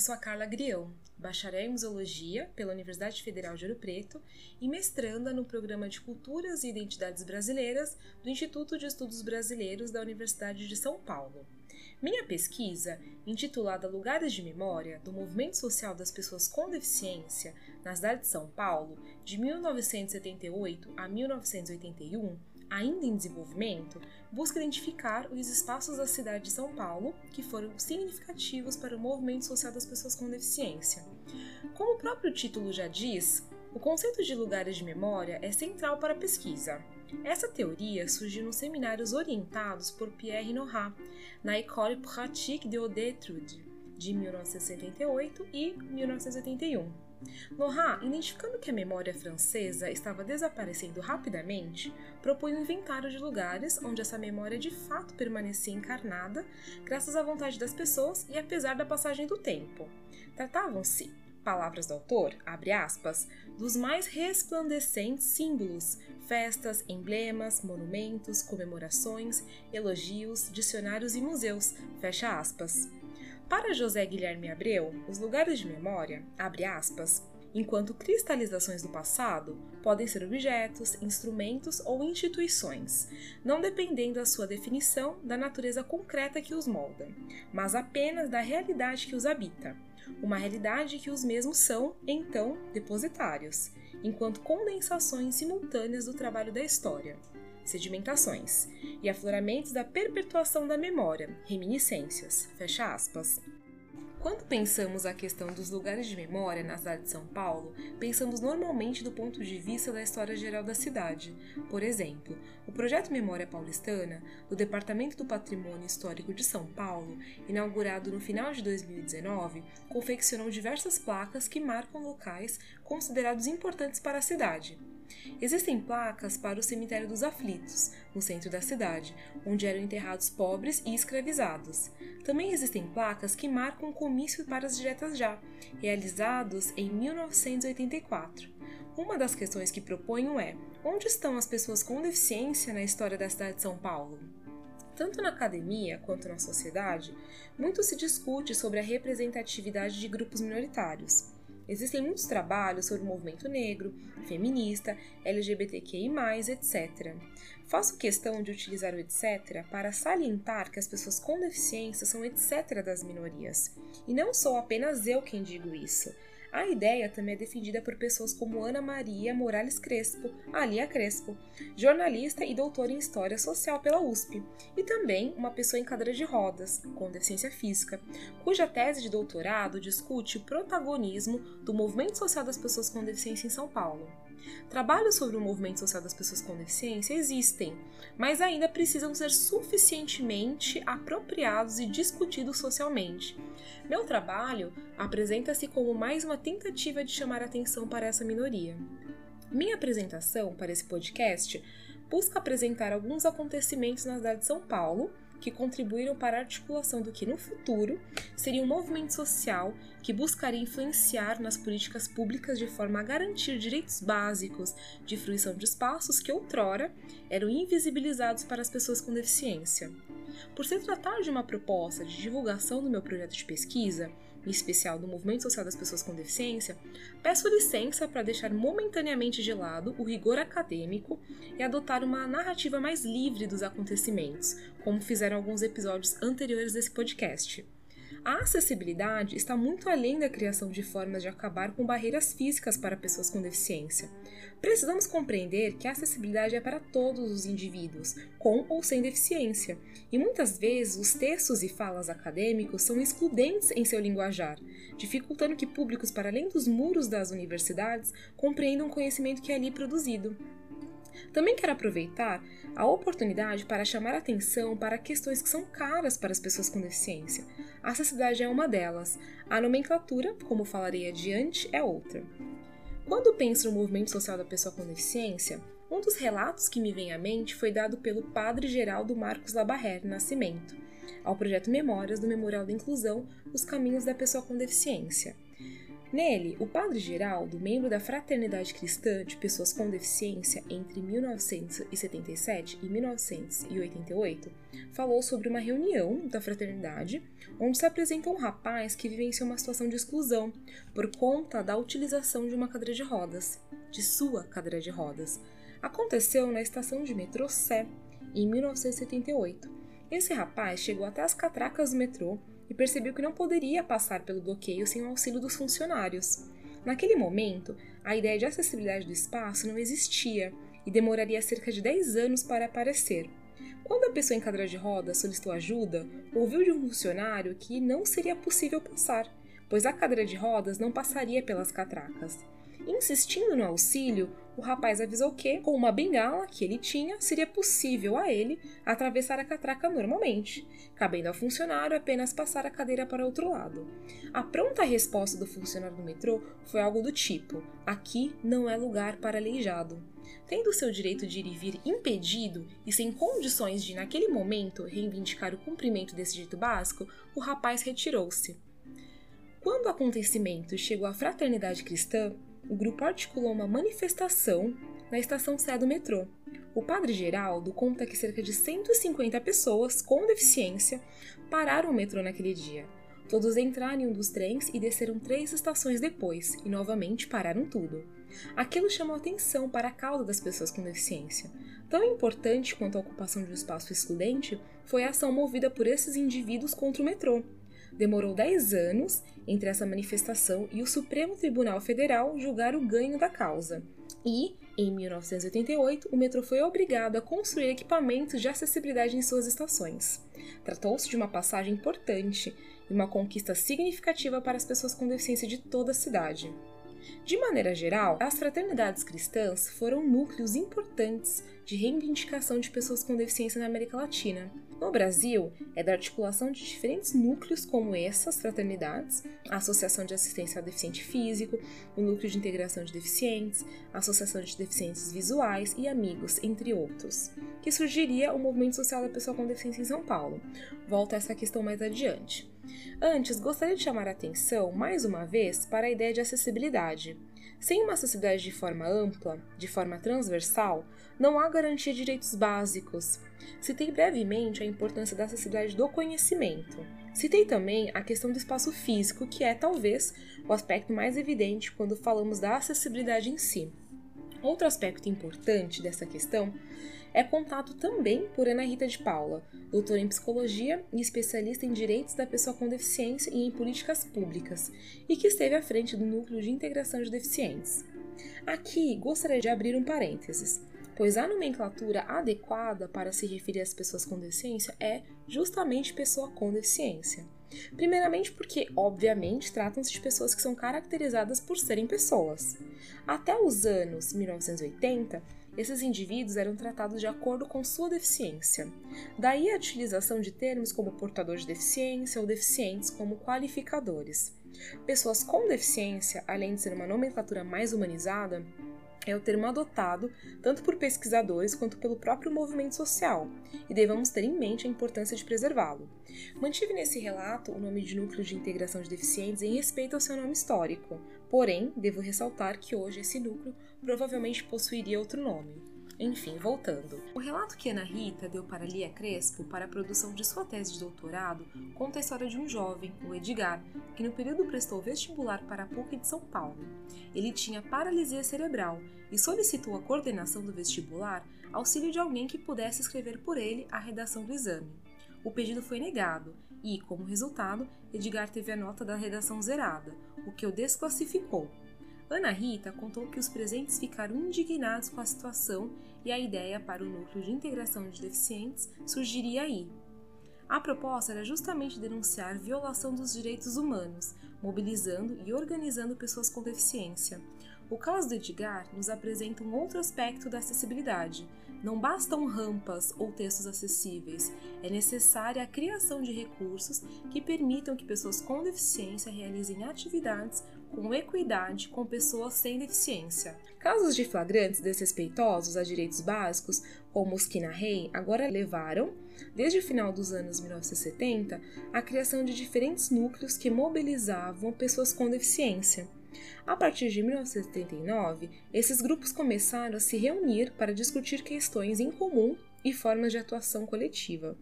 Eu sou a Carla Grião, bacharel em Museologia pela Universidade Federal de Ouro Preto e mestranda no Programa de Culturas e Identidades Brasileiras do Instituto de Estudos Brasileiros da Universidade de São Paulo. Minha pesquisa, intitulada Lugares de Memória do Movimento Social das Pessoas com Deficiência na cidade de São Paulo, de 1978 a 1981, ainda em desenvolvimento, busca identificar os espaços da cidade de São Paulo que foram significativos para o movimento social das pessoas com deficiência. Como o próprio título já diz, o conceito de lugares de memória é central para a pesquisa. Essa teoria surgiu nos seminários orientados por Pierre Nora, na École pratique de Haute-Étude, de 1978 e 1981. Nora, identificando que a memória francesa estava desaparecendo rapidamente, propõe um inventário de lugares onde essa memória de fato permanecia encarnada, graças à vontade das pessoas e apesar da passagem do tempo. Tratavam-se, palavras do autor, abre aspas, dos mais resplandecentes símbolos, festas, emblemas, monumentos, comemorações, elogios, dicionários e museus, fecha aspas. Para José Guilherme Abreu, os lugares de memória, abre aspas, enquanto cristalizações do passado podem ser objetos, instrumentos ou instituições, não dependendo da sua definição da natureza concreta que os molda, mas apenas da realidade que os habita, uma realidade que os mesmos são, então, depositários, enquanto condensações simultâneas do trabalho da história, sedimentações, e afloramentos da perpetuação da memória, reminiscências, fecha aspas. Quando pensamos a questão dos lugares de memória na cidade de São Paulo, pensamos normalmente do ponto de vista da história geral da cidade. Por exemplo, o projeto Memória Paulistana, do Departamento do Patrimônio Histórico de São Paulo, inaugurado no final de 2019, confeccionou diversas placas que marcam locais considerados importantes para a cidade. Existem placas para o Cemitério dos Aflitos, no centro da cidade, onde eram enterrados pobres e escravizados. Também existem placas que marcam o comício para as diretas já, realizados em 1984. Uma das questões que proponho é: onde estão as pessoas com deficiência na história da cidade de São Paulo? Tanto na academia quanto na sociedade, muito se discute sobre a representatividade de grupos minoritários. Existem muitos trabalhos sobre o movimento negro, feminista, LGBTQI, etc. Faço questão de utilizar o etc. para salientar que as pessoas com deficiência são etc. das minorias. E não sou apenas eu quem digo isso. A ideia também é defendida por pessoas como Ana Maria Morales Crespo, Alia Crespo, jornalista e doutora em História Social pela USP, e também uma pessoa em cadeira de rodas, com deficiência física, cuja tese de doutorado discute o protagonismo do movimento social das pessoas com deficiência em São Paulo. Trabalhos sobre o movimento social das pessoas com deficiência existem, mas ainda precisam ser suficientemente apropriados e discutidos socialmente. Meu trabalho apresenta-se como mais uma tentativa de chamar atenção para essa minoria. Minha apresentação para esse podcast busca apresentar alguns acontecimentos na cidade de São Paulo que contribuíram para a articulação do que no futuro seria um movimento social que buscaria influenciar nas políticas públicas de forma a garantir direitos básicos de fruição de espaços que outrora eram invisibilizados para as pessoas com deficiência. Por se tratar de uma proposta de divulgação do meu projeto de pesquisa, em especial do movimento social das pessoas com deficiência, peço licença para deixar momentaneamente de lado o rigor acadêmico e adotar uma narrativa mais livre dos acontecimentos, como fizeram alguns episódios anteriores desse podcast. A acessibilidade está muito além da criação de formas de acabar com barreiras físicas para pessoas com deficiência. Precisamos compreender que a acessibilidade é para todos os indivíduos, com ou sem deficiência, e muitas vezes os textos e falas acadêmicos são excludentes em seu linguajar, dificultando que públicos para além dos muros das universidades compreendam o conhecimento que é ali produzido. Também quero aproveitar a oportunidade para chamar atenção para questões que são caras para as pessoas com deficiência. A acessibilidade é uma delas, a nomenclatura, como falarei adiante, é outra. Quando penso no movimento social da pessoa com deficiência, Um dos relatos que me vem à mente foi dado pelo padre Geraldo Marcos Labarré Nascimento, ao projeto Memórias do Memorial da Inclusão Os Caminhos da Pessoa com Deficiência. Nele, o padre Geraldo, membro da Fraternidade Cristã de Pessoas com Deficiência entre 1977 e 1988, falou sobre uma reunião da fraternidade onde se apresenta um rapaz que vivencia uma situação de exclusão por conta da utilização de uma cadeira de rodas, de sua cadeira de rodas. Aconteceu na estação de metrô Sé, em 1978. Esse rapaz chegou até as catracas do metrô e percebeu que não poderia passar pelo bloqueio sem o auxílio dos funcionários. Naquele momento, a ideia de acessibilidade do espaço não existia e demoraria cerca de 10 anos para aparecer. Quando a pessoa em cadeira de rodas solicitou ajuda, ouviu de um funcionário que não seria possível passar, pois a cadeira de rodas não passaria pelas catracas. Insistindo no auxílio, o rapaz avisou que, com uma bengala que ele tinha, seria possível a ele atravessar a catraca normalmente, cabendo ao funcionário apenas passar a cadeira para outro lado. A pronta resposta do funcionário do metrô foi algo do tipo: aqui não é lugar para aleijado. Tendo seu direito de ir e vir impedido e sem condições de, naquele momento, reivindicar o cumprimento desse direito básico, o rapaz retirou-se. Quando o acontecimento chegou à fraternidade cristã, o grupo articulou uma manifestação na estação Sé do metrô. O padre Geraldo conta que cerca de 150 pessoas com deficiência pararam o metrô naquele dia. Todos entraram em um dos trens e desceram três estações depois, e novamente pararam tudo. Aquilo chamou atenção para a causa das pessoas com deficiência. Tão importante quanto a ocupação de um espaço excludente foi a ação movida por esses indivíduos contra o metrô, demorou 10 anos entre essa manifestação e o Supremo Tribunal Federal julgar o ganho da causa. E, em 1988, o metrô foi obrigado a construir equipamentos de acessibilidade em suas estações. Tratou-se de uma passagem importante e uma conquista significativa para as pessoas com deficiência de toda a cidade. De maneira geral, as fraternidades cristãs foram núcleos importantes de reivindicação de pessoas com deficiência na América Latina. No Brasil, é da articulação de diferentes núcleos como essas fraternidades, a Associação de Assistência ao Deficiente Físico, o Núcleo de Integração de Deficientes, a Associação de Deficientes Visuais e Amigos, entre outros, que surgiria o movimento social da pessoa com deficiência em São Paulo. Volto a essa questão mais adiante. Antes, gostaria de chamar a atenção, mais uma vez, para a ideia de acessibilidade. Sem uma acessibilidade de forma ampla, de forma transversal, não há garantia de direitos básicos. Citei brevemente a importância da acessibilidade do conhecimento. Citei também a questão do espaço físico, que é talvez o aspecto mais evidente quando falamos da acessibilidade em si. Outro aspecto importante dessa questão é contado também por Ana Rita de Paula, doutora em psicologia e especialista em direitos da pessoa com deficiência e em políticas públicas, e que esteve à frente do Núcleo de Integração de Deficientes. Aqui gostaria de abrir um parênteses, pois a nomenclatura adequada para se referir às pessoas com deficiência é justamente pessoa com deficiência. Primeiramente, porque, obviamente, tratam-se de pessoas que são caracterizadas por serem pessoas. Até os anos 1980, esses indivíduos eram tratados de acordo com sua deficiência. Daí a utilização de termos como portador de deficiência ou deficientes como qualificadores. Pessoas com deficiência, além de ser uma nomenclatura mais humanizada, é o termo adotado tanto por pesquisadores quanto pelo próprio movimento social, e devemos ter em mente a importância de preservá-lo. Mantive nesse relato o nome de Núcleo de Integração de Deficientes em respeito ao seu nome histórico, porém, devo ressaltar que hoje esse núcleo provavelmente possuiria outro nome. Enfim, voltando. O relato que Ana Rita deu para Lia Crespo para a produção de sua tese de doutorado conta a história de um jovem, o Edgar, que no período prestou vestibular para a PUC de São Paulo. Ele tinha paralisia cerebral e solicitou à coordenação do vestibular auxílio de alguém que pudesse escrever por ele a redação do exame. O pedido foi negado e, como resultado, Edgar teve a nota da redação zerada, o que o desclassificou. Ana Rita contou que os presentes ficaram indignados com a situação e a ideia para o núcleo de integração de deficientes surgiria aí. A proposta era justamente denunciar violação dos direitos humanos, mobilizando e organizando pessoas com deficiência. O caso do Edgar nos apresenta um outro aspecto da acessibilidade. Não bastam rampas ou textos acessíveis, é necessária a criação de recursos que permitam que pessoas com deficiência realizem atividades com equidade com pessoas sem deficiência. Casos de flagrantes desrespeitosos a direitos básicos, como os que narrei, agora levaram, desde o final dos anos 1970, à criação de diferentes núcleos que mobilizavam pessoas com deficiência. A partir de 1979, esses grupos começaram a se reunir para discutir questões em comum e formas de atuação coletiva.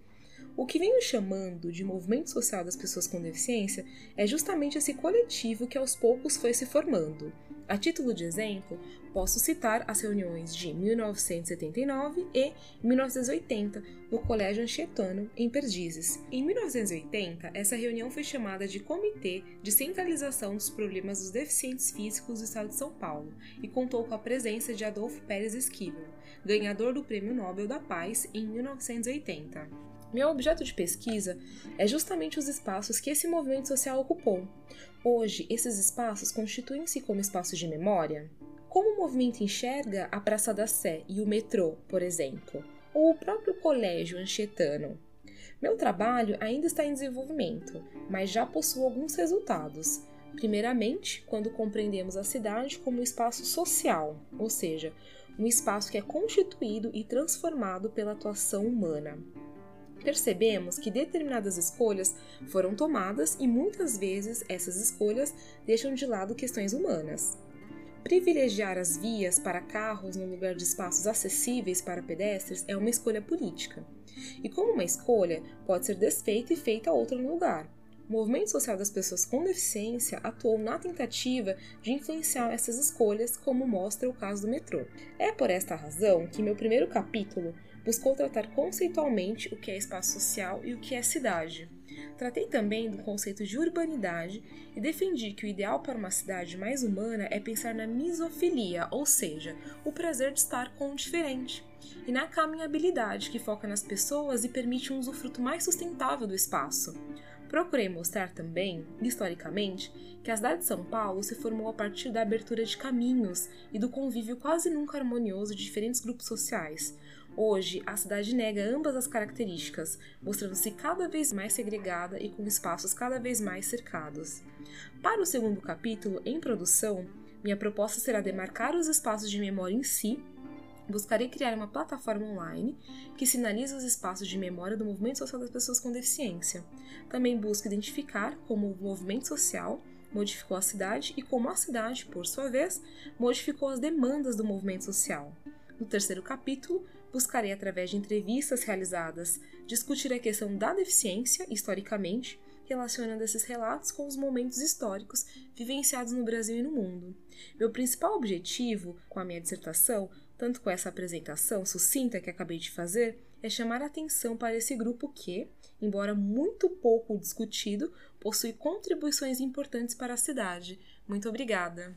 O que venho chamando de movimento social das pessoas com deficiência é justamente esse coletivo que aos poucos foi se formando. A título de exemplo, posso citar as reuniões de 1979 e 1980 no Colégio Anchetano, em Perdizes. Em 1980, essa reunião foi chamada de Comitê de Centralização dos Problemas dos Deficientes Físicos do Estado de São Paulo e contou com a presença de Adolfo Pérez Esquivel, ganhador do Prêmio Nobel da Paz em 1980. Meu objeto de pesquisa é justamente os espaços que esse movimento social ocupou. Hoje, esses espaços constituem-se como espaços de memória? Como o movimento enxerga a Praça da Sé e o metrô, por exemplo, ou o próprio colégio anchetano? Meu trabalho ainda está em desenvolvimento, mas já possuo alguns resultados. Primeiramente, quando compreendemos a cidade como um espaço social, ou seja, um espaço que é constituído e transformado pela atuação humana percebemos que determinadas escolhas foram tomadas e muitas vezes essas escolhas deixam de lado questões humanas. Privilegiar as vias para carros no lugar de espaços acessíveis para pedestres é uma escolha política. E como uma escolha, pode ser desfeita e feita outra no lugar. O movimento social das pessoas com deficiência atuou na tentativa de influenciar essas escolhas, como mostra o caso do metrô. É por esta razão que meu primeiro capítulo buscou tratar conceitualmente o que é espaço social e o que é cidade. Tratei também do conceito de urbanidade e defendi que o ideal para uma cidade mais humana é pensar na misofilia, ou seja, o prazer de estar com o diferente, e na caminhabilidade, que foca nas pessoas e permite um usufruto mais sustentável do espaço. Procurei mostrar também, historicamente, que a cidade de São Paulo se formou a partir da abertura de caminhos e do convívio quase nunca harmonioso de diferentes grupos sociais, Hoje, a cidade nega ambas as características, mostrando-se cada vez mais segregada e com espaços cada vez mais cercados. Para o segundo capítulo, em produção, minha proposta será demarcar os espaços de memória em si. Buscarei criar uma plataforma online que sinalize os espaços de memória do movimento social das pessoas com deficiência. Também busco identificar como o movimento social modificou a cidade e como a cidade, por sua vez, modificou as demandas do movimento social. No terceiro capítulo, buscarei, através de entrevistas realizadas, discutir a questão da deficiência historicamente, relacionando esses relatos com os momentos históricos vivenciados no Brasil e no mundo. Meu principal objetivo com a minha dissertação, tanto com essa apresentação sucinta que acabei de fazer, é chamar a atenção para esse grupo que, embora muito pouco discutido, possui contribuições importantes para a cidade. Muito obrigada!